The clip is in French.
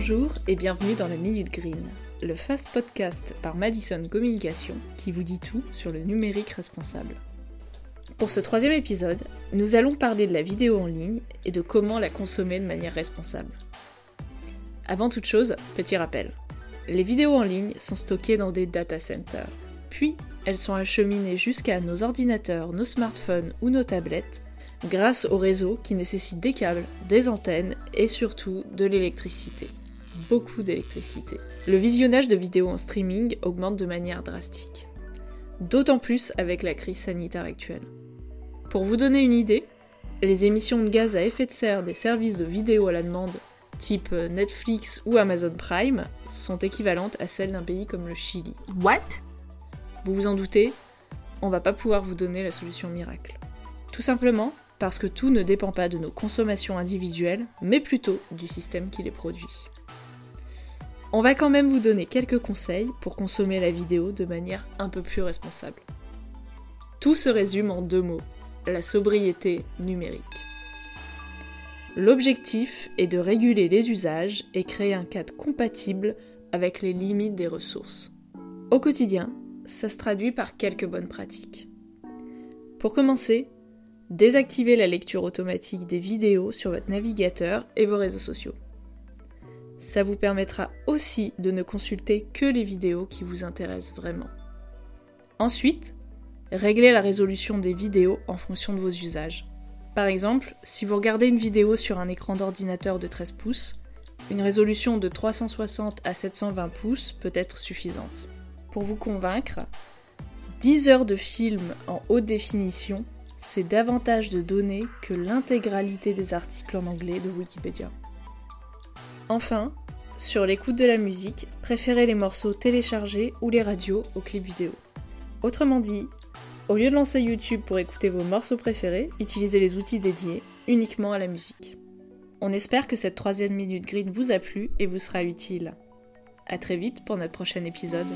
Bonjour et bienvenue dans la Minute Green, le fast podcast par Madison Communication qui vous dit tout sur le numérique responsable. Pour ce troisième épisode, nous allons parler de la vidéo en ligne et de comment la consommer de manière responsable. Avant toute chose, petit rappel. Les vidéos en ligne sont stockées dans des data centers, puis elles sont acheminées jusqu'à nos ordinateurs, nos smartphones ou nos tablettes grâce au réseau qui nécessite des câbles, des antennes et surtout de l'électricité. Beaucoup d'électricité. Le visionnage de vidéos en streaming augmente de manière drastique. D'autant plus avec la crise sanitaire actuelle. Pour vous donner une idée, les émissions de gaz à effet de serre des services de vidéo à la demande type Netflix ou Amazon Prime sont équivalentes à celles d'un pays comme le Chili. What? Vous vous en doutez, on va pas pouvoir vous donner la solution miracle. Tout simplement parce que tout ne dépend pas de nos consommations individuelles, mais plutôt du système qui les produit. On va quand même vous donner quelques conseils pour consommer la vidéo de manière un peu plus responsable. Tout se résume en deux mots, la sobriété numérique. L'objectif est de réguler les usages et créer un cadre compatible avec les limites des ressources. Au quotidien, ça se traduit par quelques bonnes pratiques. Pour commencer, Désactivez la lecture automatique des vidéos sur votre navigateur et vos réseaux sociaux. Ça vous permettra aussi de ne consulter que les vidéos qui vous intéressent vraiment. Ensuite, réglez la résolution des vidéos en fonction de vos usages. Par exemple, si vous regardez une vidéo sur un écran d'ordinateur de 13 pouces, une résolution de 360 à 720 pouces peut être suffisante. Pour vous convaincre, 10 heures de film en haute définition c'est davantage de données que l'intégralité des articles en anglais de Wikipédia. Enfin, sur l'écoute de la musique, préférez les morceaux téléchargés ou les radios aux clips vidéo. Autrement dit, au lieu de lancer YouTube pour écouter vos morceaux préférés, utilisez les outils dédiés uniquement à la musique. On espère que cette troisième minute green vous a plu et vous sera utile. A très vite pour notre prochain épisode.